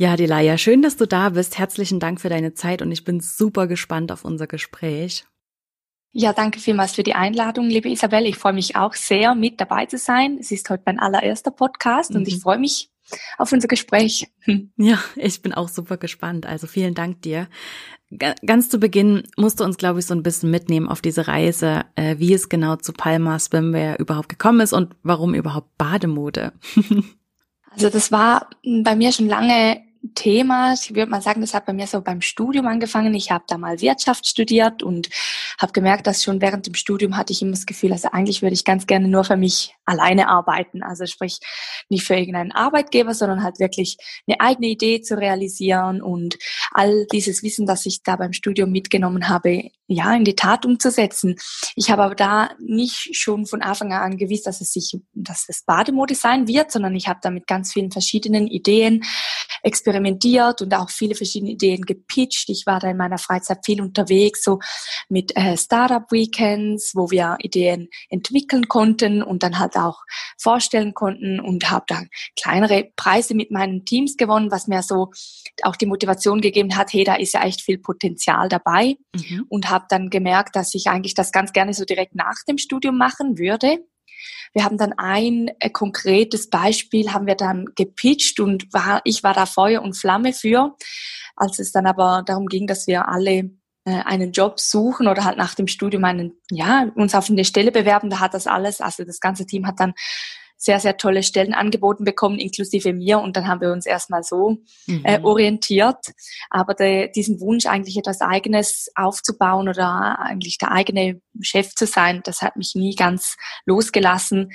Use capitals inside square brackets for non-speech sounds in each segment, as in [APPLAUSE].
Ja, Delaya, schön, dass du da bist. Herzlichen Dank für deine Zeit und ich bin super gespannt auf unser Gespräch. Ja, danke vielmals für die Einladung, liebe Isabelle. Ich freue mich auch sehr, mit dabei zu sein. Es ist heute mein allererster Podcast mhm. und ich mhm. freue mich auf unser Gespräch. [LAUGHS] Ja, ich bin auch super gespannt. Also vielen Dank dir. Ganz zu Beginn musst du uns, glaube ich, so ein bisschen mitnehmen auf diese Reise, äh, wie es genau zu Palma Swimwear überhaupt gekommen ist und warum überhaupt Bademode. [LAUGHS] also das war bei mir schon lange Thema. Ich würde mal sagen, das hat bei mir so beim Studium angefangen. Ich habe da mal Wirtschaft studiert und habe gemerkt, dass schon während dem Studium hatte ich immer das Gefühl, also eigentlich würde ich ganz gerne nur für mich alleine arbeiten. Also sprich nicht für irgendeinen Arbeitgeber, sondern halt wirklich eine eigene Idee zu realisieren und all dieses Wissen, das ich da beim Studium mitgenommen habe, ja, in die Tat umzusetzen. Ich habe aber da nicht schon von Anfang an gewusst, dass es sich, dass es Bademode sein wird, sondern ich habe da mit ganz vielen verschiedenen Ideen experimentiert und auch viele verschiedene Ideen gepitcht. Ich war da in meiner Freizeit viel unterwegs, so mit äh, Startup Weekends, wo wir Ideen entwickeln konnten und dann halt auch vorstellen konnten und habe da kleinere Preise mit meinen Teams gewonnen, was mir so auch die Motivation gegeben hat, hey, da ist ja echt viel Potenzial dabei mhm. und habe dann gemerkt, dass ich eigentlich das ganz gerne so direkt nach dem Studium machen würde. Wir haben dann ein äh, konkretes Beispiel haben wir dann gepitcht und war, ich war da Feuer und Flamme für. Als es dann aber darum ging, dass wir alle äh, einen Job suchen oder halt nach dem Studium einen, ja, uns auf eine Stelle bewerben, da hat das alles, also das ganze Team hat dann sehr, sehr tolle Stellen angeboten bekommen, inklusive mir. Und dann haben wir uns erstmal so mhm. äh, orientiert. Aber de, diesen Wunsch, eigentlich etwas Eigenes aufzubauen oder eigentlich der eigene Chef zu sein, das hat mich nie ganz losgelassen.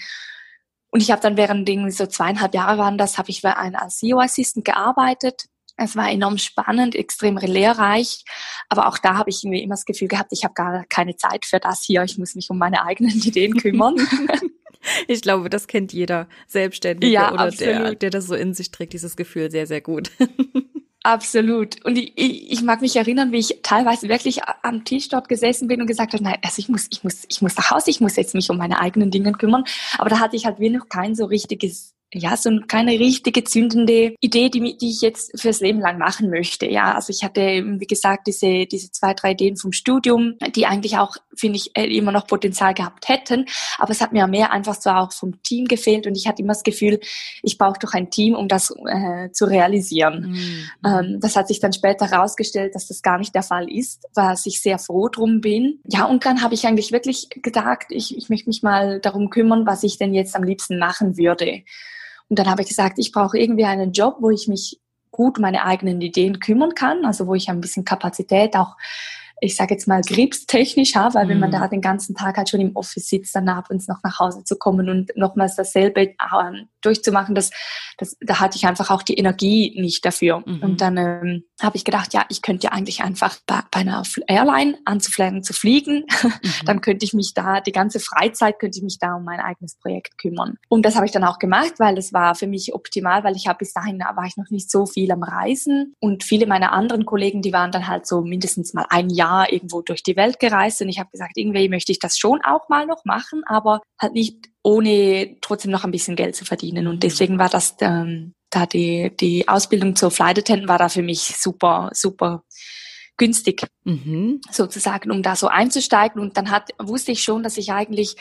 Und ich habe dann während so zweieinhalb Jahre waren das, habe ich als CEO-Assistant gearbeitet es war enorm spannend, extrem lehrreich, aber auch da habe ich irgendwie immer das Gefühl gehabt, ich habe gar keine Zeit für das hier, ich muss mich um meine eigenen Ideen kümmern. [LAUGHS] [LAUGHS] ich glaube, das kennt jeder Selbstständige ja, oder der, der das so in sich trägt, dieses Gefühl sehr, sehr gut. Absolut. Und ich, ich, ich mag mich erinnern, wie ich teilweise wirklich am Tisch dort gesessen bin und gesagt habe, nein, also ich muss, ich muss, ich muss nach Hause, ich muss jetzt mich um meine eigenen Dinge kümmern. Aber da hatte ich halt wie noch kein so richtiges ja, so keine richtige zündende Idee, die, die ich jetzt fürs Leben lang machen möchte. Ja, also ich hatte, wie gesagt, diese, diese zwei, drei Ideen vom Studium, die eigentlich auch, finde ich, äh, immer noch Potenzial gehabt hätten. Aber es hat mir mehr einfach so auch vom Team gefehlt und ich hatte immer das Gefühl, ich brauche doch ein Team, um das äh, zu realisieren. Mhm. Ähm, das hat sich dann später herausgestellt, dass das gar nicht der Fall ist, was ich sehr froh drum bin. Ja, und dann habe ich eigentlich wirklich gedacht, ich, ich möchte mich mal darum kümmern, was ich denn jetzt am liebsten machen würde. Und dann habe ich gesagt, ich brauche irgendwie einen Job, wo ich mich gut meine eigenen Ideen kümmern kann, also wo ich ein bisschen Kapazität auch ich sage jetzt mal, griebstechnisch habe, weil wenn man mhm. da den ganzen Tag halt schon im Office sitzt, dann abends noch nach Hause zu kommen und nochmals dasselbe ähm, durchzumachen, das, das, da hatte ich einfach auch die Energie nicht dafür. Mhm. Und dann ähm, habe ich gedacht, ja, ich könnte ja eigentlich einfach bei, bei einer Airline anzufliegen, zu fliegen. Mhm. [LAUGHS] dann könnte ich mich da, die ganze Freizeit könnte ich mich da um mein eigenes Projekt kümmern. Und das habe ich dann auch gemacht, weil das war für mich optimal, weil ich habe bis dahin war ich noch nicht so viel am Reisen und viele meiner anderen Kollegen, die waren dann halt so mindestens mal ein Jahr irgendwo durch die Welt gereist und ich habe gesagt, irgendwie möchte ich das schon auch mal noch machen, aber halt nicht ohne trotzdem noch ein bisschen Geld zu verdienen. Und deswegen war das ähm, da die, die Ausbildung zur Flight Attendant war da für mich super, super günstig, mhm. sozusagen, um da so einzusteigen. Und dann hat, wusste ich schon, dass ich eigentlich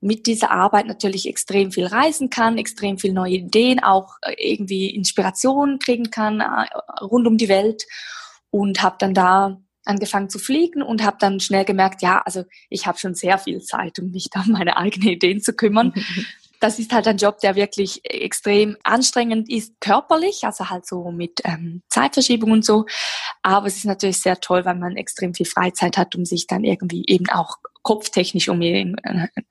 mit dieser Arbeit natürlich extrem viel reisen kann, extrem viel neue Ideen, auch äh, irgendwie Inspiration kriegen kann äh, rund um die Welt und habe dann da angefangen zu fliegen und habe dann schnell gemerkt, ja, also ich habe schon sehr viel Zeit, um mich [LAUGHS] da um meine eigenen Ideen zu kümmern. [LAUGHS] Das ist halt ein Job, der wirklich extrem anstrengend ist, körperlich, also halt so mit ähm, Zeitverschiebung und so. Aber es ist natürlich sehr toll, weil man extrem viel Freizeit hat, um sich dann irgendwie eben auch kopftechnisch um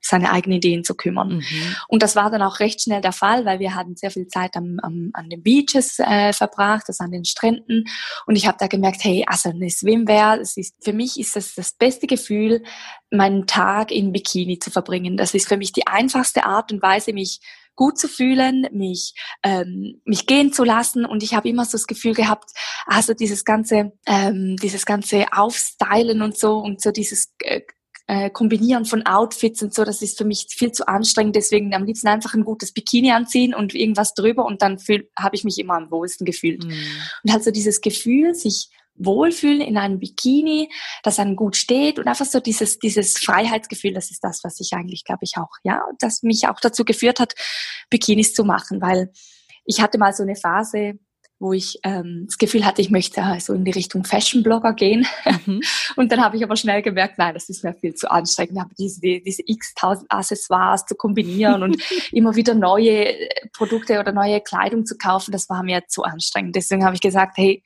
seine eigenen Ideen zu kümmern. Mhm. Und das war dann auch recht schnell der Fall, weil wir hatten sehr viel Zeit am, am, an den Beaches äh, verbracht, also an den Stränden. Und ich habe da gemerkt, hey, also eine Swimwear, es ist, für mich ist das das beste Gefühl, meinen Tag in Bikini zu verbringen. Das ist für mich die einfachste Art und Weise, mich gut zu fühlen, mich ähm, mich gehen zu lassen und ich habe immer so das Gefühl gehabt, also dieses ganze ähm, dieses ganze Aufstylen und so und so dieses äh, äh, Kombinieren von Outfits und so, das ist für mich viel zu anstrengend. Deswegen am liebsten einfach ein gutes Bikini anziehen und irgendwas drüber und dann habe ich mich immer am wohlsten gefühlt. Mhm. Und halt so dieses Gefühl, sich wohlfühlen in einem Bikini, das einem gut steht und einfach so dieses, dieses Freiheitsgefühl, das ist das, was ich eigentlich, glaube ich, auch, ja, das mich auch dazu geführt hat, Bikinis zu machen, weil ich hatte mal so eine Phase, wo ich ähm, das Gefühl hatte, ich möchte so also in die Richtung Fashion-Blogger gehen. Mhm. [LAUGHS] Und dann habe ich aber schnell gemerkt, nein, das ist mir viel zu anstrengend, aber diese, diese x-tausend Accessoires zu kombinieren und [LAUGHS] immer wieder neue Produkte oder neue Kleidung zu kaufen, das war mir zu anstrengend. Deswegen habe ich gesagt, hey,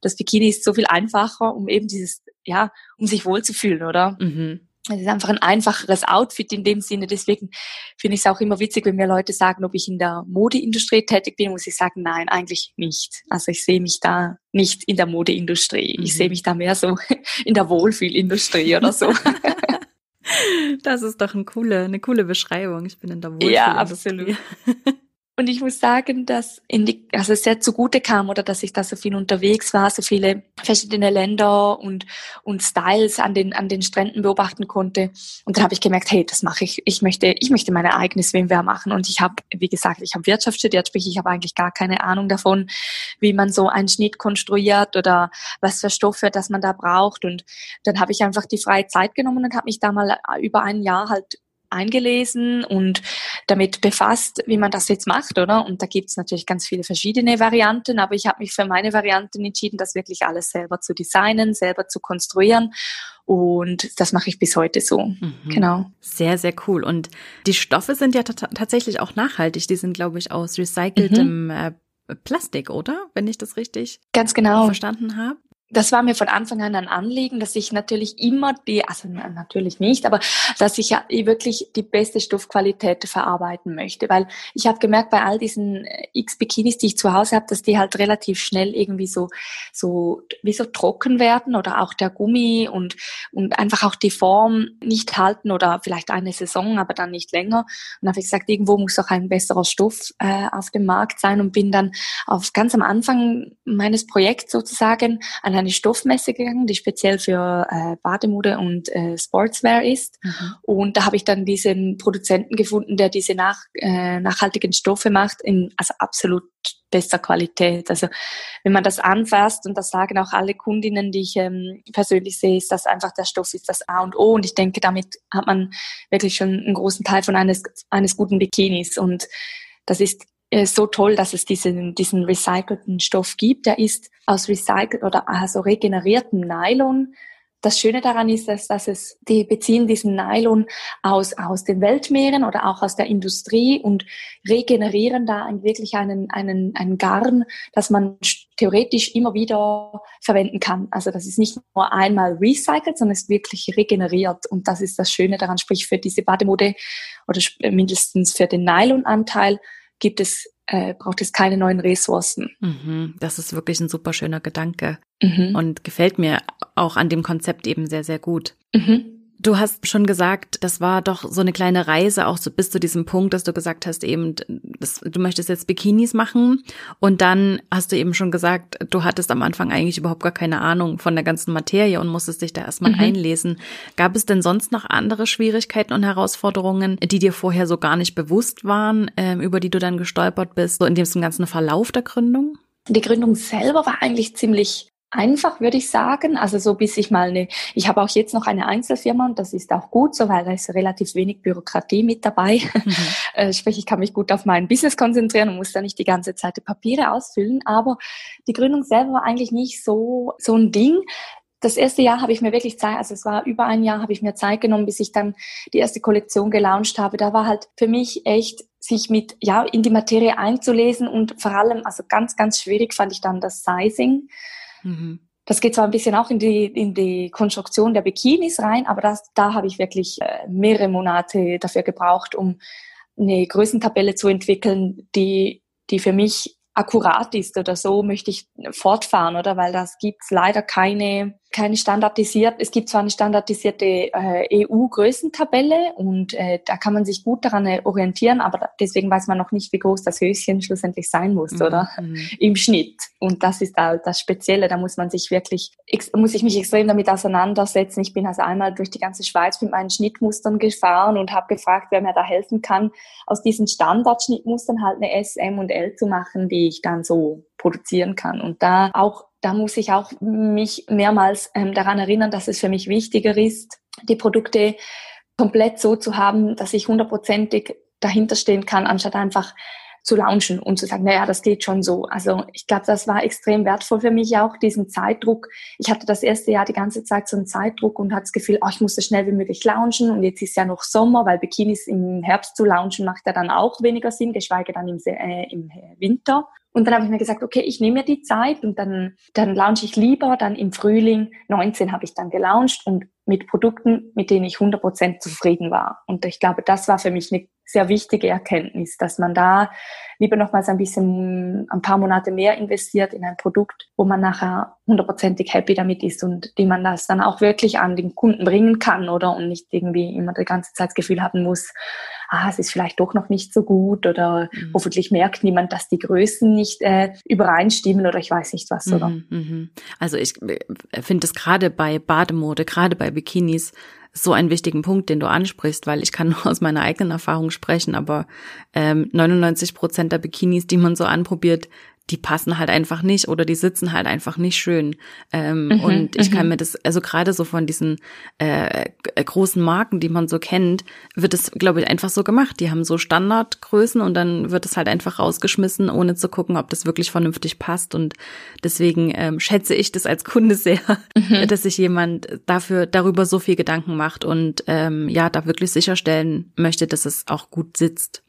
das Bikini ist so viel einfacher, um eben dieses, ja, um sich wohlzufühlen, oder? Mhm. Es ist einfach ein einfacheres Outfit in dem Sinne. Deswegen finde ich es auch immer witzig, wenn mir Leute sagen, ob ich in der Modeindustrie tätig bin, muss ich sagen, nein, eigentlich nicht. Also ich sehe mich da nicht in der Modeindustrie. Mhm. Ich sehe mich da mehr so [LAUGHS] in der Wohlfühlindustrie oder so. [LAUGHS] Das ist doch eine coole, eine coole Beschreibung. Ich bin in der Wohlfühlindustrie. Ja, absolut. [LAUGHS] Und ich muss sagen, dass in die, also es sehr zugute kam oder dass ich da so viel unterwegs war, so viele verschiedene Länder und, und Styles an den, an den Stränden beobachten konnte. Und dann habe ich gemerkt, hey, das mache ich. Ich möchte, ich möchte meine eigene Swimwear machen. Und ich habe, wie gesagt, ich habe Wirtschaft studiert, sprich, ich habe eigentlich gar keine Ahnung davon, wie man so einen Schnitt konstruiert oder was für Stoffe, das man da braucht. Und dann habe ich einfach die freie Zeit genommen und habe mich da mal über ein Jahr halt eingelesen und damit befasst, wie man das jetzt macht, oder? Und da gibt es natürlich ganz viele verschiedene Varianten, aber ich habe mich für meine Varianten entschieden, das wirklich alles selber zu designen, selber zu konstruieren. Und das mache ich bis heute so. Mhm. Genau. Sehr, sehr cool. Und die Stoffe sind ja tatsächlich auch nachhaltig. Die sind, glaube ich, aus recyceltem mhm. äh, Plastik, oder? Wenn ich das richtig ganz genau verstanden habe das war mir von Anfang an ein Anliegen, dass ich natürlich immer die, also natürlich nicht, aber dass ich ja wirklich die beste Stoffqualität verarbeiten möchte, weil ich habe gemerkt bei all diesen äh, X Bikinis, die ich zu Hause habe, dass die halt relativ schnell irgendwie so so wie so trocken werden oder auch der Gummi und und einfach auch die Form nicht halten oder vielleicht eine Saison, aber dann nicht länger. Und habe ich gesagt, irgendwo muss auch ein besserer Stoff äh, auf dem Markt sein und bin dann auf ganz am Anfang meines Projekts sozusagen an eine Stoffmesse gegangen, die speziell für äh, Bademode und äh, Sportswear ist. Mhm. Und da habe ich dann diesen Produzenten gefunden, der diese nach, äh, nachhaltigen Stoffe macht, in also absolut bester Qualität. Also wenn man das anfasst, und das sagen auch alle Kundinnen, die ich ähm, persönlich sehe, ist das einfach, der Stoff ist das A und O. Und ich denke, damit hat man wirklich schon einen großen Teil von eines, eines guten Bikinis. Und das ist so toll, dass es diesen, diesen recycelten Stoff gibt. Der ist aus recycelt oder also regeneriertem Nylon. Das Schöne daran ist, dass, dass es, die beziehen diesen Nylon aus, aus den Weltmeeren oder auch aus der Industrie und regenerieren da wirklich einen, einen, einen Garn, das man theoretisch immer wieder verwenden kann. Also das ist nicht nur einmal recycelt, sondern es ist wirklich regeneriert. Und das ist das Schöne daran, sprich für diese Bademode oder mindestens für den Nylonanteil gibt es, äh, braucht es keine neuen Ressourcen. Mhm, das ist wirklich ein super schöner Gedanke mhm. und gefällt mir auch an dem Konzept eben sehr, sehr gut. Mhm. Du hast schon gesagt, das war doch so eine kleine Reise auch so bis zu diesem Punkt, dass du gesagt hast, eben, das, du möchtest jetzt Bikinis machen. Und dann hast du eben schon gesagt, du hattest am Anfang eigentlich überhaupt gar keine Ahnung von der ganzen Materie und musstest dich da erstmal mhm. einlesen. Gab es denn sonst noch andere Schwierigkeiten und Herausforderungen, die dir vorher so gar nicht bewusst waren, äh, über die du dann gestolpert bist, so in diesem ganzen Verlauf der Gründung? Die Gründung selber war eigentlich ziemlich einfach, würde ich sagen. Also so bis ich mal eine, ich habe auch jetzt noch eine Einzelfirma und das ist auch gut so, weil da ist relativ wenig Bürokratie mit dabei. Mhm. [LAUGHS] Äh, sprich, ich kann mich gut auf mein Business konzentrieren und muss da nicht die ganze Zeit die Papiere ausfüllen. Aber die Gründung selber war eigentlich nicht so, so ein Ding. Das erste Jahr habe ich mir wirklich Zeit, also es war über ein Jahr, habe ich mir Zeit genommen, bis ich dann die erste Kollektion gelauncht habe. Da war halt für mich echt sich mit, ja, in die Materie einzulesen und vor allem, also ganz, ganz schwierig fand ich dann das Sizing. Mhm. Das geht zwar ein bisschen auch in die, in die Konstruktion der Bikinis rein, aber das, da habe ich wirklich äh, mehrere Monate dafür gebraucht, um eine Größentabelle zu entwickeln, die, die für mich akkurat ist oder so möchte ich fortfahren, oder? Weil das gibt leider keine, keine standardisiert, es gibt zwar eine standardisierte äh, EU-Größentabelle und äh, da kann man sich gut daran äh, orientieren, aber deswegen weiß man noch nicht, wie groß das Höschen schlussendlich sein muss, mhm. oder? Mhm. Im Schnitt. Und das ist da das Spezielle, da muss man sich wirklich, muss ich mich extrem damit auseinandersetzen. Ich bin also einmal durch die ganze Schweiz mit meinen Schnittmustern gefahren und habe gefragt, wer mir da helfen kann, aus diesen Standardschnittmustern halt eine S, M und L zu machen, die ich dann so produzieren kann. Und da auch da muss ich auch mich mehrmals ähm, daran erinnern, dass es für mich wichtiger ist, die Produkte komplett so zu haben, dass ich hundertprozentig dahinter stehen kann, anstatt einfach zu launchen und zu sagen, naja, das geht schon so. Also ich glaube, das war extrem wertvoll für mich auch, diesen Zeitdruck. Ich hatte das erste Jahr die ganze Zeit so einen Zeitdruck und hatte das Gefühl, oh, ich muss so schnell wie möglich launchen und jetzt ist ja noch Sommer, weil Bikinis im Herbst zu launchen macht ja dann auch weniger Sinn, geschweige dann im, äh, im Winter. Und dann habe ich mir gesagt, okay, ich nehme mir die Zeit und dann, dann launche ich lieber, dann im Frühling 19 habe ich dann gelauncht und mit Produkten, mit denen ich 100% zufrieden war. Und ich glaube, das war für mich eine sehr wichtige Erkenntnis, dass man da lieber nochmals ein bisschen, ein paar Monate mehr investiert in ein Produkt, wo man nachher hundertprozentig happy damit ist und die man das dann auch wirklich an den Kunden bringen kann, oder? Und nicht irgendwie immer die ganze Zeit das Gefühl haben muss, ah, es ist vielleicht doch noch nicht so gut oder mhm. hoffentlich merkt niemand, dass die Größen nicht äh, übereinstimmen oder ich weiß nicht was, oder? Mhm, mhm. Also ich äh, finde es gerade bei Bademode, gerade bei Bikinis so einen wichtigen Punkt, den du ansprichst, weil ich kann [LAUGHS] nur aus meiner eigenen Erfahrung sprechen, aber ähm, 99 Prozent der Bikinis, die man so anprobiert, die passen halt einfach nicht oder die sitzen halt einfach nicht schön. Ähm, mhm, und ich kann mhm. mir das, also gerade so von diesen äh, großen Marken, die man so kennt, wird es, glaube ich, einfach so gemacht. Die haben so Standardgrößen und dann wird es halt einfach rausgeschmissen, ohne zu gucken, ob das wirklich vernünftig passt. Und deswegen ähm, schätze ich das als Kunde [LAUGHS] sehr, mhm. dass sich jemand dafür darüber so viel Gedanken macht und ähm, ja, da wirklich sicherstellen möchte, dass es auch gut sitzt.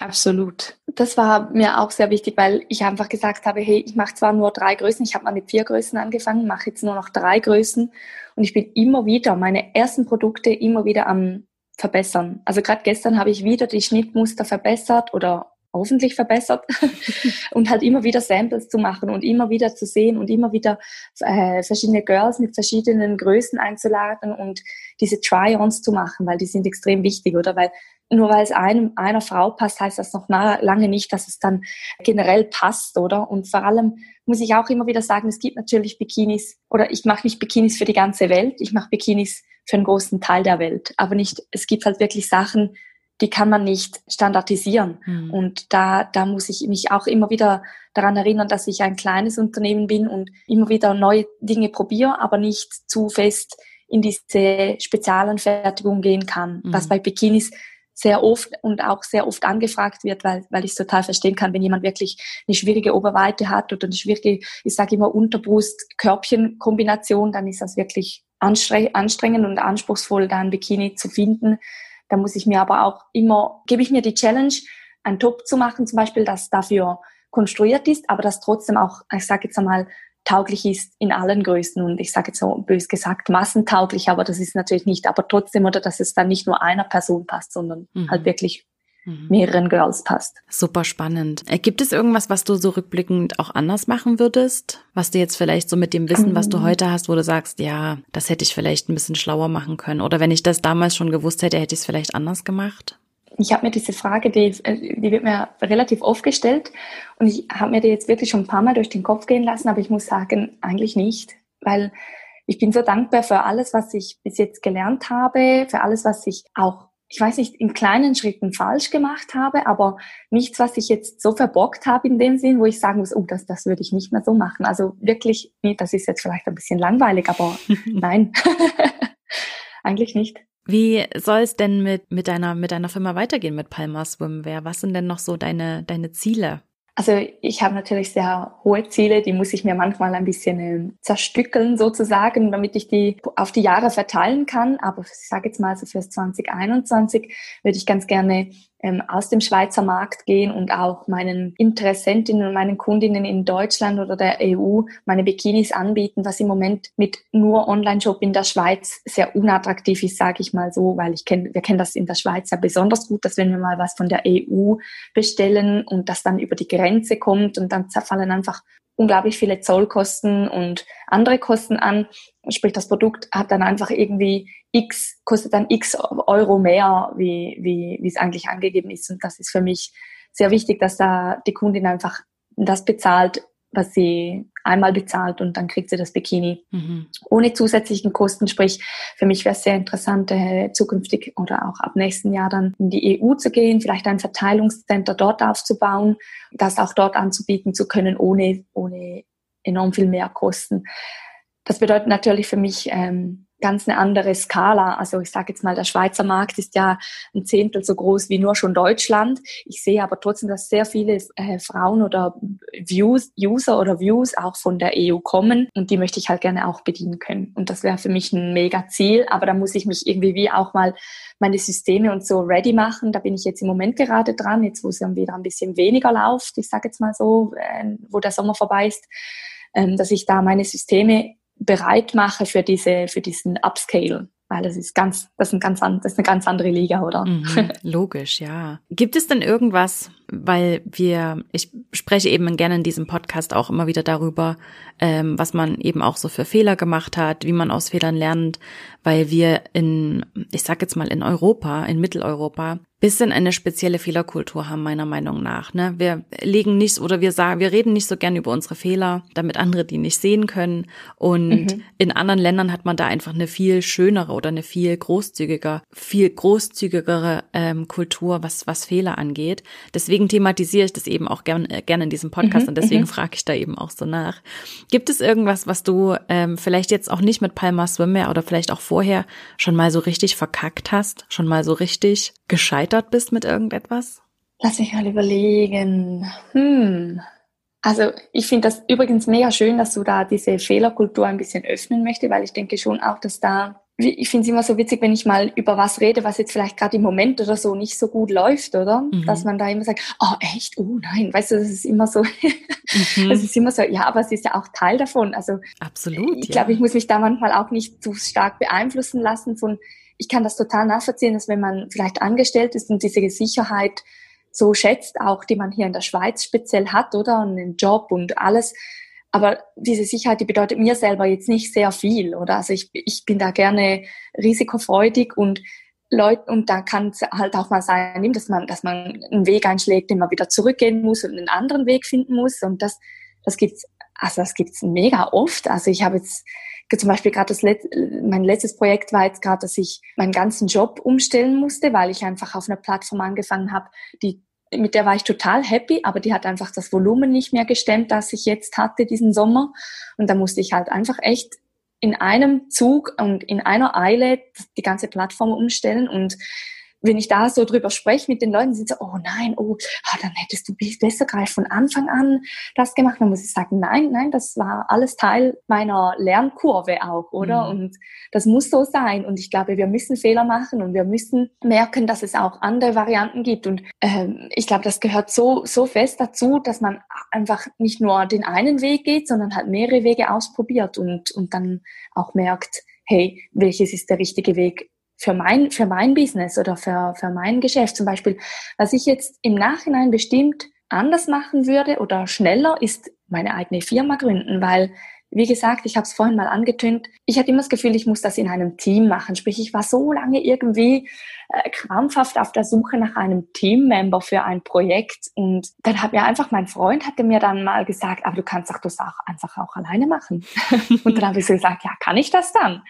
Absolut. Das war mir auch sehr wichtig, weil ich einfach gesagt habe, hey, ich mache zwar nur drei Größen, ich habe mal mit vier Größen angefangen, mache jetzt nur noch drei Größen und ich bin immer wieder meine ersten Produkte immer wieder am verbessern. Also gerade gestern habe ich wieder die Schnittmuster verbessert oder hoffentlich verbessert [LAUGHS] und halt immer wieder Samples zu machen und immer wieder zu sehen und immer wieder äh, verschiedene Girls mit verschiedenen Größen einzuladen und diese Try-ons zu machen, weil die sind extrem wichtig, oder? Weil nur weil es einem, einer Frau passt, heißt das noch lange nicht, dass es dann generell passt, oder? Und vor allem muss ich auch immer wieder sagen, es gibt natürlich Bikinis, oder ich mache nicht Bikinis für die ganze Welt, ich mache Bikinis für einen großen Teil der Welt. Aber nicht, es gibt halt wirklich Sachen, die kann man nicht standardisieren. Mhm. Und da, da muss ich mich auch immer wieder daran erinnern, dass ich ein kleines Unternehmen bin und immer wieder neue Dinge probiere, aber nicht zu fest in diese Spezialanfertigung gehen kann, mhm. was bei Bikinis sehr oft und auch sehr oft angefragt wird, weil, weil ich es total verstehen kann, wenn jemand wirklich eine schwierige Oberweite hat oder eine schwierige, ich sage immer Unterbrust-Körbchen-Kombination, dann ist das wirklich anstrengend und anspruchsvoll, da ein Bikini zu finden. Da muss ich mir aber auch immer, gebe ich mir die Challenge, ein Top zu machen, zum Beispiel, das dafür konstruiert ist, aber das trotzdem auch, ich sage jetzt einmal, tauglich ist in allen Größen und ich sage jetzt so bös gesagt massentauglich, aber das ist natürlich nicht, aber trotzdem oder dass es dann nicht nur einer Person passt, sondern mhm. halt wirklich. Mehreren Girls passt. Super spannend. Äh, gibt es irgendwas, was du so rückblickend auch anders machen würdest? Was du jetzt vielleicht so mit dem Wissen, was du ähm. heute hast, wo du sagst, ja, das hätte ich vielleicht ein bisschen schlauer machen können. Oder wenn ich das damals schon gewusst hätte, hätte ich es vielleicht anders gemacht? ich habe mir diese Frage, die, äh, die wird mir relativ oft gestellt und ich habe mir die jetzt wirklich schon ein paar Mal durch den Kopf gehen lassen, aber ich muss sagen, eigentlich nicht, weil ich bin so dankbar für alles, was ich bis jetzt gelernt habe, für alles, was ich auch, ich weiß nicht, in kleinen Schritten falsch gemacht habe, aber nichts, was ich jetzt so verbockt habe in dem Sinn, wo ich sagen muss, oh, das, das würde ich nicht mehr so machen. Also wirklich, nee, das ist jetzt vielleicht ein bisschen langweilig, aber [LAUGHS] nein, [LAUGHS] eigentlich nicht. Wie soll es denn mit, mit, deiner, mit deiner Firma weitergehen mit Palma Swimwear? Was sind denn noch so deine, deine Ziele? Also ich habe natürlich sehr hohe Ziele, die muss ich mir manchmal ein bisschen äh, zerstückeln sozusagen, damit ich die auf die Jahre verteilen kann. Aber ich sage jetzt mal so fürs 2021 würde ich ganz gerne ähm, aus dem Schweizer Markt gehen und auch meinen Interessentinnen und meinen Kundinnen in Deutschland oder der EU meine Bikinis anbieten, was im Moment mit nur Online-Shop in der Schweiz sehr unattraktiv ist, sage ich mal so, weil ich kenne, wir kennen das in der Schweiz ja besonders gut, dass wenn wir mal was von der EU bestellen und das dann über die Grenze kommt und dann zerfallen einfach unglaublich viele Zollkosten und andere Kosten an. Sprich, das Produkt hat dann einfach irgendwie x, kostet dann x Euro mehr, wie, wie, wie es eigentlich angegeben ist. Und das ist für mich sehr wichtig, dass da die Kundin einfach das bezahlt, was sie einmal bezahlt und dann kriegt sie das Bikini mhm. ohne zusätzlichen Kosten. Sprich, für mich wäre es sehr interessant, äh, zukünftig oder auch ab nächsten Jahr dann in die EU zu gehen, vielleicht ein Verteilungscenter dort aufzubauen, das auch dort anzubieten zu können, ohne, ohne enorm viel mehr Kosten. Das bedeutet natürlich für mich ähm, ganz eine andere Skala. Also ich sage jetzt mal, der Schweizer Markt ist ja ein Zehntel so groß wie nur schon Deutschland. Ich sehe aber trotzdem, dass sehr viele äh, Frauen oder Views, User oder Views auch von der EU kommen und die möchte ich halt gerne auch bedienen können. Und das wäre für mich ein mega Ziel, aber da muss ich mich irgendwie wie auch mal meine Systeme und so ready machen. Da bin ich jetzt im Moment gerade dran, jetzt wo es dann wieder ein bisschen weniger läuft, ich sage jetzt mal so, äh, wo der Sommer vorbei ist, ähm, dass ich da meine Systeme bereit mache für diese, für diesen Upscale. Weil das ist ganz, das ist, ein ganz, das ist eine ganz andere Liga, oder? Mhm, [LAUGHS] logisch, ja. Gibt es denn irgendwas, weil wir, ich spreche eben gerne in diesem Podcast auch immer wieder darüber, ähm, was man eben auch so für Fehler gemacht hat, wie man aus Fehlern lernt, weil wir in, ich sag jetzt mal in Europa, in Mitteleuropa, bisschen eine spezielle Fehlerkultur haben, meiner Meinung nach. Ne? Wir legen nicht oder wir sagen, wir reden nicht so gern über unsere Fehler, damit andere die nicht sehen können. Und mhm. in anderen Ländern hat man da einfach eine viel schönere oder eine viel großzügiger, viel großzügigere ähm, Kultur, was, was Fehler angeht. Deswegen thematisiere ich das eben auch gerne äh, gern in diesem Podcast mhm. und deswegen mhm. frage ich da eben auch so nach. Gibt es irgendwas, was du ähm, vielleicht jetzt auch nicht mit Palma Swimwear oder vielleicht auch vorher schon mal so richtig verkackt hast, schon mal so richtig gescheitert bist mit irgendetwas? Lass mich mal überlegen. Hm. Also ich finde das übrigens mega schön, dass du da diese Fehlerkultur ein bisschen öffnen möchtest, weil ich denke schon auch, dass da ich finde es immer so witzig, wenn ich mal über was rede, was jetzt vielleicht gerade im Moment oder so nicht so gut läuft, oder? Mhm. Dass man da immer sagt, oh echt, oh nein, weißt du, das ist immer so, [LAUGHS] mhm. das ist immer so, ja, aber es ist ja auch Teil davon. Also absolut. Ich glaube, ich muss mich da manchmal auch nicht zu stark beeinflussen lassen von, ich kann das total nachvollziehen, dass wenn man vielleicht angestellt ist und diese Sicherheit so schätzt, auch die man hier in der Schweiz speziell hat, oder? Und den Job und alles, aber diese Sicherheit, die bedeutet mir selber jetzt nicht sehr viel, oder? Also ich, ich bin da gerne risikofreudig und Leute, und da kann es halt auch mal sein, dass man, dass man einen Weg einschlägt, den man wieder zurückgehen muss und einen anderen Weg finden muss. Und das, das gibt's, also das gibt's mega oft. Also ich habe jetzt zum Beispiel gerade das Let mein letztes Projekt war jetzt gerade, dass ich meinen ganzen Job umstellen musste, weil ich einfach auf einer Plattform angefangen habe, die mit der war ich total happy, aber die hat einfach das Volumen nicht mehr gestemmt, das ich jetzt hatte diesen Sommer. Und da musste ich halt einfach echt in einem Zug und in einer Eile die ganze Plattform umstellen und wenn ich da so drüber spreche mit den Leuten, sind sie so, oh nein, oh, ah, dann hättest du besser gleich von Anfang an das gemacht. Dann muss ich sagen, nein, nein, das war alles Teil meiner Lernkurve auch, oder? Mhm. Und das muss so sein. Und ich glaube, wir müssen Fehler machen und wir müssen merken, dass es auch andere Varianten gibt. Und ähm, ich glaube, das gehört so, so fest dazu, dass man einfach nicht nur den einen Weg geht, sondern halt mehrere Wege ausprobiert und, und dann auch merkt, hey, welches ist der richtige Weg für mein, für mein Business oder für, für mein Geschäft zum Beispiel, was ich jetzt im Nachhinein bestimmt anders machen würde oder schneller, ist meine eigene Firma gründen, weil wie gesagt, ich habe es vorhin mal angetönt, ich hatte immer das Gefühl, ich muss das in einem Team machen. Sprich, ich war so lange irgendwie äh, krampfhaft auf der Suche nach einem Teammember für ein Projekt. Und dann hat mir einfach mein Freund hatte mir dann mal gesagt, aber du kannst doch das auch einfach auch alleine machen. [LAUGHS] und dann habe ich so gesagt, ja, kann ich das dann?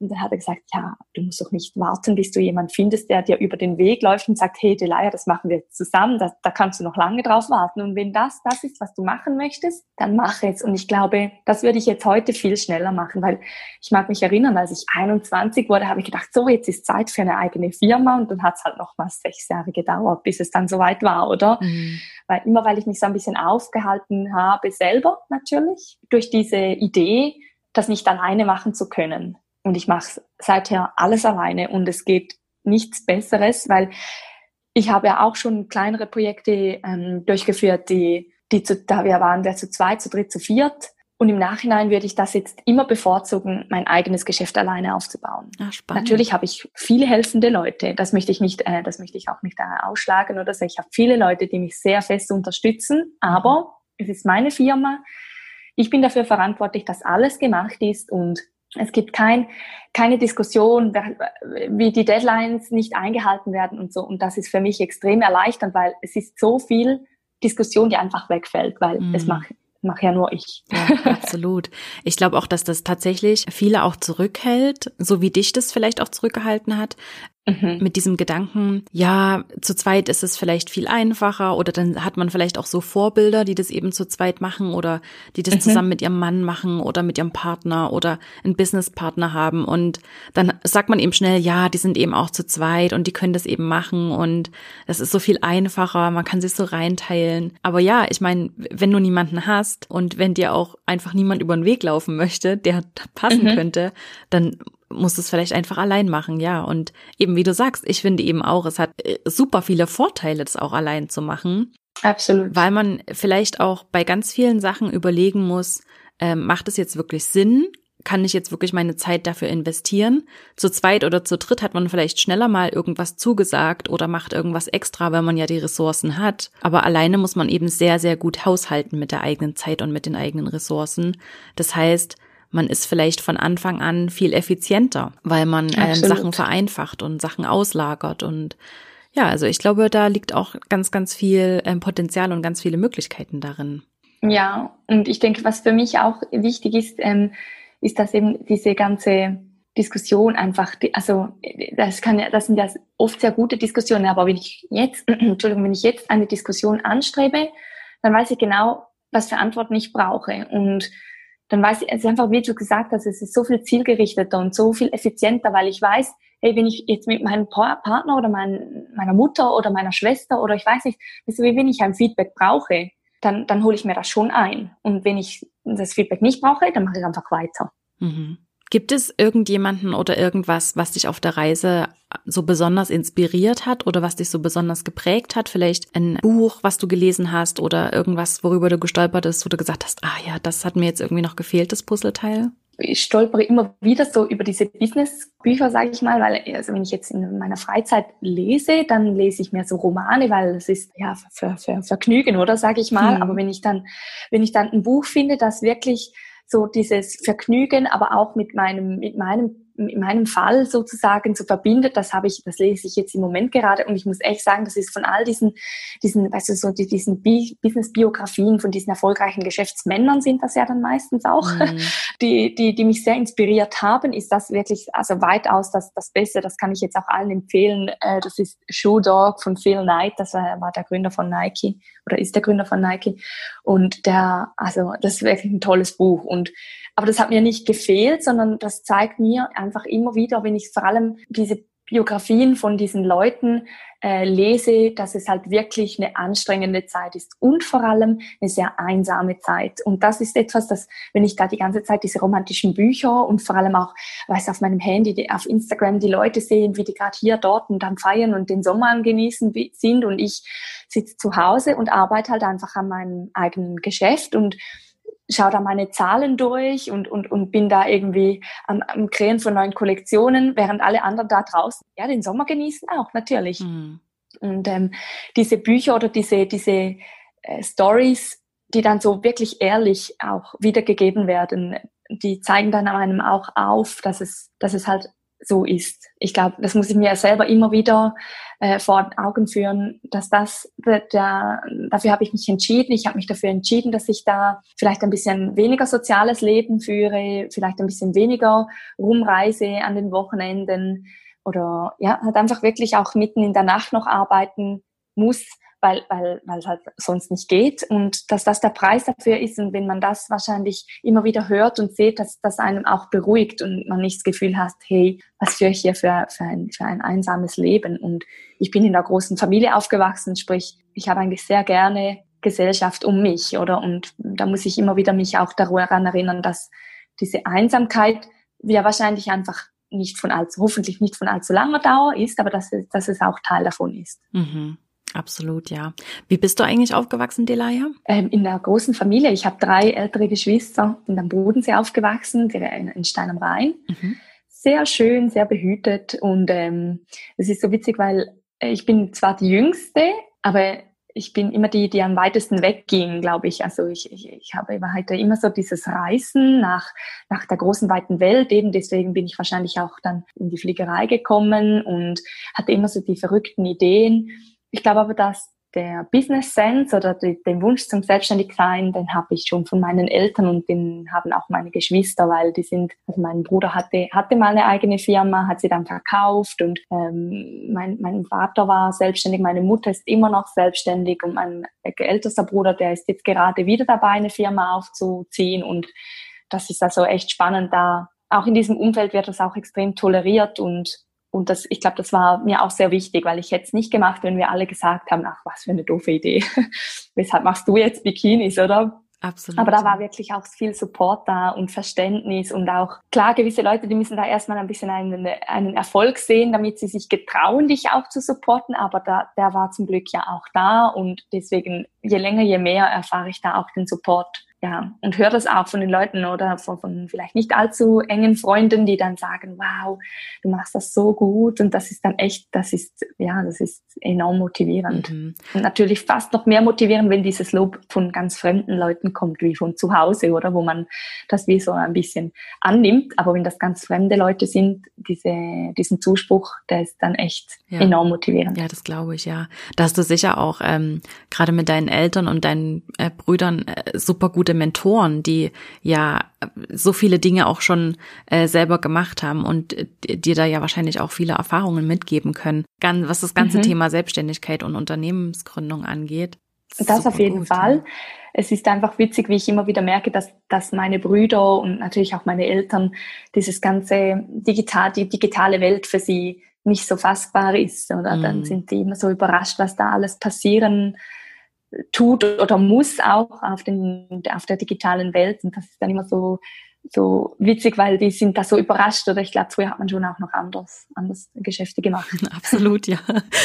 Und dann hat er gesagt, ja, du musst doch nicht warten, bis du jemand findest, der dir über den Weg läuft und sagt, hey, Delia, das machen wir jetzt zusammen, da, da kannst du noch lange drauf warten. Und wenn das das ist, was du machen möchtest, dann mach es. Und ich glaube, das würde ich jetzt heute viel schneller machen, weil ich mag mich erinnern, als ich 21 wurde, habe ich gedacht, so, jetzt ist Zeit für eine eigene Firma. Und dann hat es halt noch mal sechs Jahre gedauert, bis es dann soweit war, oder? Mhm. Weil immer, weil ich mich so ein bisschen aufgehalten habe, selber natürlich, durch diese Idee, das nicht alleine machen zu können. Und ich mache seither alles alleine und es geht nichts Besseres, weil ich habe ja auch schon kleinere Projekte ähm, durchgeführt, die, die zu, da wir waren wir zu zweit, zu dritt, zu viert. Und im Nachhinein würde ich das jetzt immer bevorzugen, mein eigenes Geschäft alleine aufzubauen. Ach, Natürlich habe ich viele helfende Leute. Das möchte ich nicht, äh, das möchte ich auch nicht äh, ausschlagen oder so. Ich habe viele Leute, die mich sehr fest unterstützen. Aber es ist meine Firma ich bin dafür verantwortlich, dass alles gemacht ist und es gibt kein, keine Diskussion, wie die Deadlines nicht eingehalten werden und so. Und das ist für mich extrem erleichternd, weil es ist so viel Diskussion, die einfach wegfällt, weil mm. es mhm. macht mache ja nur ich. Ja, absolut. Ich glaube auch, dass das tatsächlich viele auch zurückhält, so wie dich das vielleicht auch zurückgehalten hat, mhm. mit diesem Gedanken, ja, zu zweit ist es vielleicht viel einfacher oder dann hat man vielleicht auch so Vorbilder, die das eben zu zweit machen oder die das mhm. zusammen mit ihrem Mann machen oder mit ihrem Partner oder einen Businesspartner haben und dann sagt man eben schnell, ja, die sind eben auch zu zweit und die können das eben machen und das ist so viel einfacher, man kann sich so reinteilen. Aber ja, ich meine, wenn du niemanden hast und wenn dir auch einfach niemand über den Weg laufen möchte, der passen mhm. könnte, dann muss es vielleicht einfach allein machen, ja. Und eben wie du sagst, ich finde eben auch, es hat äh, super viele Vorteile, das auch allein zu machen. Absolut. Weil man vielleicht auch bei ganz vielen Sachen überlegen muss, äh, macht es jetzt wirklich Sinn? Kann ich jetzt wirklich meine Zeit dafür investieren? Zu zweit oder zu dritt hat man vielleicht schneller mal irgendwas zugesagt oder macht irgendwas extra, wenn man ja die Ressourcen hat. Aber alleine muss man eben sehr, sehr gut haushalten mit der eigenen Zeit und mit den eigenen Ressourcen. Das heißt, man ist vielleicht von Anfang an viel effizienter, weil man ähm, Sachen vereinfacht und Sachen auslagert und ja, also ich glaube, da liegt auch ganz, ganz viel ähm, Potenzial und ganz viele Möglichkeiten darin. Ja, und ich denke, was für mich auch wichtig ist, ähm, ist, dass eben diese ganze Diskussion einfach, also das kann ja, das sind ja oft sehr gute Diskussionen, aber wenn ich jetzt, [CLEARS THROAT] Entschuldigung, wenn ich jetzt eine Diskussion anstrebe, dann weiß ich genau, was für Antworten ich brauche und dann weiß ich, es ist einfach, wie du gesagt hast, es ist so viel zielgerichteter und so viel effizienter, weil ich weiß, hey, wenn ich jetzt mit meinem Partner oder mein, meiner Mutter oder meiner Schwester oder ich weiß nicht, weißt du, wenn ich ein Feedback brauche, dann, dann hole ich mir das schon ein. Und wenn ich das Feedback nicht brauche, dann mache ich einfach weiter. Mhm. Gibt es irgendjemanden oder irgendwas, was dich auf der Reise so besonders inspiriert hat oder was dich so besonders geprägt hat? Vielleicht ein Buch, was du gelesen hast oder irgendwas, worüber du gestolpert bist, wo du gesagt hast, ah ja, das hat mir jetzt irgendwie noch gefehlt, das Puzzleteil? Ich stolpere immer wieder so über diese Businessbücher, sage ich mal, weil also wenn ich jetzt in meiner Freizeit lese, dann lese ich mehr so Romane, weil das ist ja für, für Vergnügen, oder sage ich mal. Hm. Aber wenn ich dann, wenn ich dann ein Buch finde, das wirklich so dieses Vergnügen, aber auch mit meinem, mit meinem in meinem Fall sozusagen so verbindet, das habe ich, das lese ich jetzt im Moment gerade. Und ich muss echt sagen, das ist von all diesen, diesen, weißt du, so die, diesen Business-Biografien von diesen erfolgreichen Geschäftsmännern sind das ja dann meistens auch, mhm. [LAUGHS] die, die, die mich sehr inspiriert haben, ist das wirklich, also weitaus das, das Beste, das kann ich jetzt auch allen empfehlen, äh, das ist Shoe Dog von Phil Knight, das war, war der Gründer von Nike oder ist der Gründer von Nike. Und der, also das ist wirklich ein tolles Buch. Und aber das hat mir nicht gefehlt, sondern das zeigt mir einfach immer wieder, wenn ich vor allem diese Biografien von diesen Leuten äh, lese, dass es halt wirklich eine anstrengende Zeit ist und vor allem eine sehr einsame Zeit. Und das ist etwas, das, wenn ich da die ganze Zeit diese romantischen Bücher und vor allem auch, weiß auf meinem Handy, die, auf Instagram die Leute sehen, wie die gerade hier, dort und dann feiern und den Sommer genießen sind und ich sitze zu Hause und arbeite halt einfach an meinem eigenen Geschäft und schaue da meine Zahlen durch und, und, und bin da irgendwie am, am Kreieren von neuen Kollektionen, während alle anderen da draußen ja den Sommer genießen auch, natürlich. Mhm. Und ähm, diese Bücher oder diese, diese äh, Stories, die dann so wirklich ehrlich auch wiedergegeben werden, die zeigen dann einem auch auf, dass es, dass es halt so ist. Ich glaube, das muss ich mir selber immer wieder äh, vor Augen führen, dass das, der, dafür habe ich mich entschieden. Ich habe mich dafür entschieden, dass ich da vielleicht ein bisschen weniger soziales Leben führe, vielleicht ein bisschen weniger rumreise an den Wochenenden oder ja, halt einfach wirklich auch mitten in der Nacht noch arbeiten muss, weil, weil, weil es halt sonst nicht geht und dass das der Preis dafür ist und wenn man das wahrscheinlich immer wieder hört und sieht, dass das einem auch beruhigt und man nicht das Gefühl hat, hey, was führe ich hier für, für, ein, für ein einsames Leben und ich bin in einer großen Familie aufgewachsen, sprich, ich habe eigentlich sehr gerne Gesellschaft um mich, oder? Und da muss ich immer wieder mich auch daran erinnern, dass diese Einsamkeit ja wahrscheinlich einfach nicht von allzu, hoffentlich nicht von allzu langer Dauer ist, aber dass es, dass es auch Teil davon ist. Mhm. Absolut, ja. Wie bist du eigentlich aufgewachsen, Delaya? Ähm, in einer großen Familie. Ich habe drei ältere Geschwister, sind am Bodensee aufgewachsen, in Stein am Rhein. Mhm. Sehr schön, sehr behütet und ähm, es ist so witzig, weil ich bin zwar die Jüngste, aber ich bin immer die, die am weitesten wegging, glaube ich. Also ich, ich, ich habe heute immer so dieses Reisen nach, nach der großen, weiten Welt. Eben deswegen bin ich wahrscheinlich auch dann in die Fliegerei gekommen und hatte immer so die verrückten Ideen. Ich glaube aber, dass der Business Sense oder die, den Wunsch zum Selbstständigsein, den habe ich schon von meinen Eltern und den haben auch meine Geschwister, weil die sind, also mein Bruder hatte, hatte mal eine eigene Firma, hat sie dann verkauft und ähm, mein, mein Vater war selbstständig, meine Mutter ist immer noch selbstständig und mein ältester Bruder, der ist jetzt gerade wieder dabei, eine Firma aufzuziehen und das ist also echt spannend da. Auch in diesem Umfeld wird das auch extrem toleriert und und das, ich glaube, das war mir auch sehr wichtig, weil ich hätte es nicht gemacht, wenn wir alle gesagt haben, ach, was für eine doofe Idee. [LAUGHS] Weshalb machst du jetzt Bikinis, oder? Absolut. Aber da war wirklich auch viel Support da und Verständnis und auch klar, gewisse Leute, die müssen da erstmal ein bisschen einen, einen Erfolg sehen, damit sie sich getrauen, dich auch zu supporten. Aber da, der war zum Glück ja auch da und deswegen, je länger, je mehr erfahre ich da auch den Support ja, und höre das auch von den Leuten oder von, von vielleicht nicht allzu engen Freunden, die dann sagen, wow, du machst das so gut und das ist dann echt, das ist, ja, das ist enorm motivierend. Mhm. Und natürlich fast noch mehr motivierend, wenn dieses Lob von ganz fremden Leuten kommt, wie von zu Hause, oder wo man das wie so ein bisschen annimmt. Aber wenn das ganz fremde Leute sind, diese, diesen Zuspruch, der ist dann echt ja. enorm motivierend. Ja, das glaube ich, ja. Da hast du sicher auch ähm, gerade mit deinen Eltern und deinen äh, Brüdern äh, super gut gute Mentoren, die ja so viele Dinge auch schon äh, selber gemacht haben und äh, dir da ja wahrscheinlich auch viele Erfahrungen mitgeben können, ganz, was das ganze mhm. Thema Selbstständigkeit und Unternehmensgründung angeht. Das auf jeden gut, Fall. Ja. Es ist einfach witzig, wie ich immer wieder merke, dass, dass meine Brüder und natürlich auch meine Eltern dieses ganze digital, die digitale Welt für sie nicht so fassbar ist. Oder mhm. dann sind die immer so überrascht, was da alles passieren tut oder muss auch auf, den, auf der digitalen Welt. Und das ist dann immer so, so witzig, weil die sind da so überrascht oder ich glaube, früher hat man schon auch noch anders, anders Geschäfte gemacht. [LAUGHS] Absolut, ja.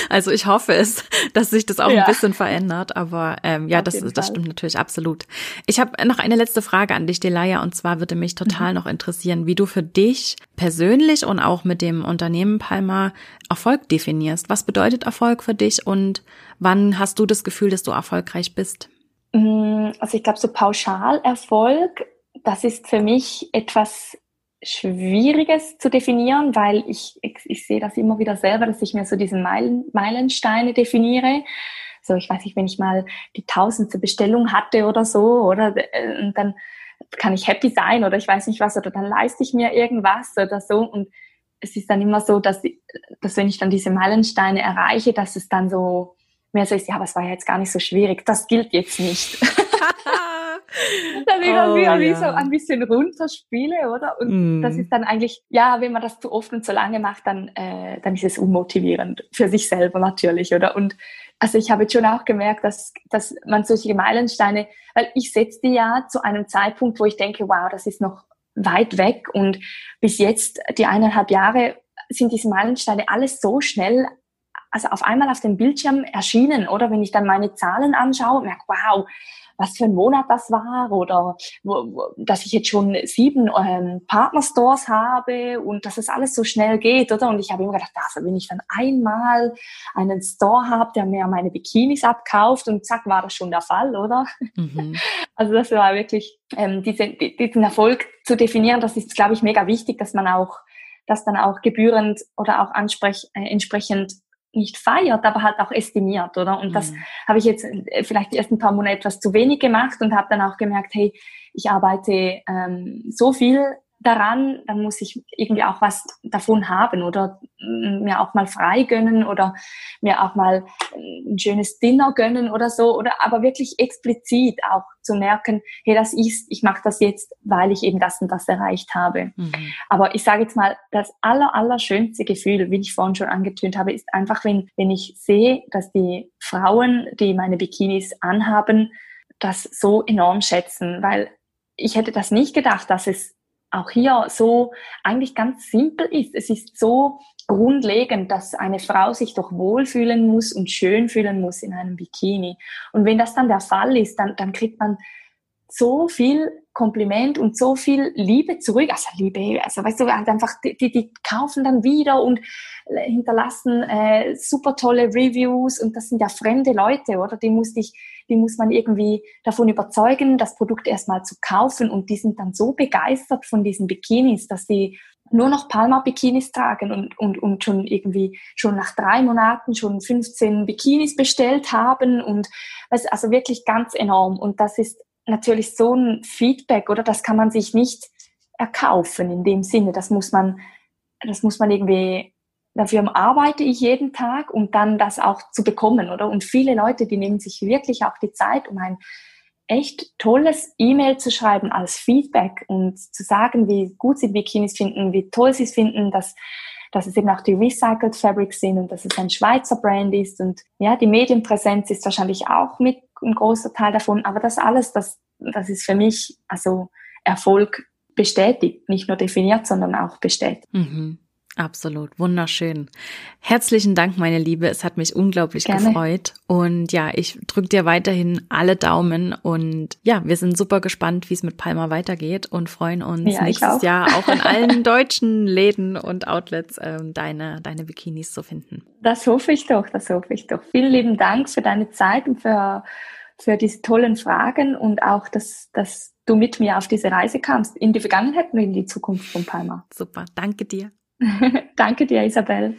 Also ich hoffe es, dass sich das auch ja. ein bisschen verändert, aber ähm, ja, das, das stimmt natürlich absolut. Ich habe noch eine letzte Frage an dich, Delaya, und zwar würde mich total mhm. noch interessieren, wie du für dich persönlich und auch mit dem Unternehmen Palma Erfolg definierst. Was bedeutet Erfolg für dich und wann hast du das Gefühl, dass du erfolgreich bist? Mm, also ich glaube, so pauschal Erfolg das ist für mich etwas Schwieriges zu definieren, weil ich, ich, ich sehe das immer wieder selber, dass ich mir so diesen Meilen, Meilensteine definiere. So, ich weiß nicht, wenn ich mal die tausendste Bestellung hatte oder so, oder äh, und dann kann ich happy sein oder ich weiß nicht was, oder dann leiste ich mir irgendwas oder so. Und es ist dann immer so, dass, dass wenn ich dann diese Meilensteine erreiche, dass es dann so mehr so ist, ja, aber es war ja jetzt gar nicht so schwierig, das gilt jetzt nicht. [LAUGHS] dass ich dann oh, wieder ja. so ein bisschen runterspiele, oder? Und mm. das ist dann eigentlich, ja, wenn man das zu oft und zu lange macht, dann, äh, dann ist es unmotivierend für sich selber natürlich, oder? Und also ich habe jetzt schon auch gemerkt, dass, dass man solche Meilensteine, weil ich setze die ja zu einem Zeitpunkt, wo ich denke, wow, das ist noch weit weg und bis jetzt die eineinhalb Jahre sind diese Meilensteine alles so schnell also auf einmal auf dem Bildschirm erschienen, oder wenn ich dann meine Zahlen anschaue, merke, wow, was für ein Monat das war oder dass ich jetzt schon sieben ähm, Partnerstores habe und dass es alles so schnell geht, oder? Und ich habe immer gedacht, also wenn ich dann einmal einen Store habe, der mir meine Bikinis abkauft und zack, war das schon der Fall, oder? Mhm. [LAUGHS] Also das war wirklich ähm, diese, diesen Erfolg zu definieren, das ist, glaube ich, mega wichtig, dass man auch das dann auch gebührend oder auch ansprech, äh, entsprechend nicht feiert, aber halt auch estimiert, oder? Und das mhm. habe ich jetzt äh, vielleicht die ersten paar Monate etwas zu wenig gemacht und habe dann auch gemerkt, hey, ich arbeite ähm, so viel daran, dann muss ich irgendwie auch was davon haben oder mir auch mal frei gönnen oder mir auch mal ein schönes Dinner gönnen oder so oder aber wirklich explizit auch zu merken, hey, das ist, ich mache das jetzt, weil ich eben das und das erreicht habe. Mhm. Aber ich sage jetzt mal, das aller, aller schönste Gefühl, wie ich vorhin schon angetönt habe, ist einfach, wenn, wenn ich sehe, dass die Frauen, die meine Bikinis anhaben, das so enorm schätzen, weil ich hätte das nicht gedacht, dass es auch hier so eigentlich ganz simpel ist. Es ist so grundlegend, dass eine Frau sich doch wohlfühlen muss und schön fühlen muss in einem Bikini. Und wenn das dann der Fall ist, dann, dann kriegt man so viel Kompliment und so viel Liebe zurück. Also Liebe, also weißt du, halt einfach, die, die, die kaufen dann wieder und hinterlassen äh, super tolle Reviews und das sind ja fremde Leute, oder? Die muss ich, die muss man irgendwie davon überzeugen, das Produkt erstmal zu kaufen und die sind dann so begeistert von diesen Bikinis, dass sie nur noch Palma-Bikinis tragen und, und, und schon irgendwie schon nach drei Monaten schon 15 Bikinis bestellt haben und also wirklich ganz enorm. Und das ist natürlich so ein Feedback, oder? Das kann man sich nicht erkaufen in dem Sinne. Das muss man, das muss man irgendwie, dafür arbeite ich jeden Tag, um dann das auch zu bekommen, oder? Und viele Leute, die nehmen sich wirklich auch die Zeit, um ein echt tolles E-Mail zu schreiben als Feedback und zu sagen, wie gut sie Bikinis finden, wie toll sie es finden, dass, dass es eben auch die Recycled Fabrics sind und dass es ein Schweizer Brand ist und ja, die Medienpräsenz ist wahrscheinlich auch mit ein großer Teil davon, aber das alles, das, das ist für mich also Erfolg bestätigt, nicht nur definiert, sondern auch bestätigt. Mhm. Absolut, wunderschön. Herzlichen Dank, meine Liebe. Es hat mich unglaublich Gerne. gefreut. Und ja, ich drücke dir weiterhin alle Daumen. Und ja, wir sind super gespannt, wie es mit Palma weitergeht und freuen uns ja, nächstes auch. Jahr auch in allen [LAUGHS] deutschen Läden und Outlets ähm, deine, deine Bikinis zu finden. Das hoffe ich doch, das hoffe ich doch. Vielen lieben Dank für deine Zeit und für, für diese tollen Fragen und auch, dass, dass du mit mir auf diese Reise kamst, in die Vergangenheit und in die Zukunft von Palma. Super, danke dir. [LAUGHS] Danke dir, Isabel.